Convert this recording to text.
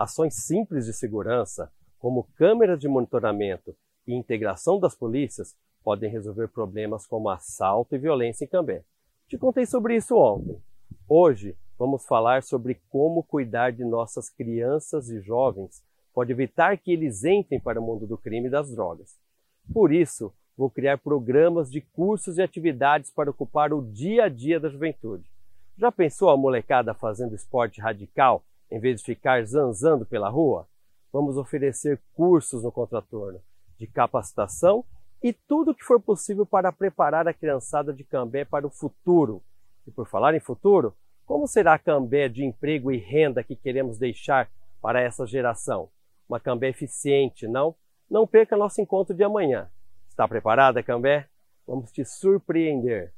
Ações simples de segurança, como câmeras de monitoramento e integração das polícias, podem resolver problemas como assalto e violência em Cambé. Te contei sobre isso ontem. Hoje vamos falar sobre como cuidar de nossas crianças e jovens pode evitar que eles entrem para o mundo do crime e das drogas. Por isso, vou criar programas de cursos e atividades para ocupar o dia a dia da juventude. Já pensou a molecada fazendo esporte radical em vez de ficar zanzando pela rua? Vamos oferecer cursos no contraturno de capacitação e tudo o que for possível para preparar a criançada de Cambé para o futuro. E por falar em futuro, como será a Cambé de emprego e renda que queremos deixar para essa geração? Uma Cambé eficiente, não? Não perca nosso encontro de amanhã. Está preparada, Cambé? Vamos te surpreender.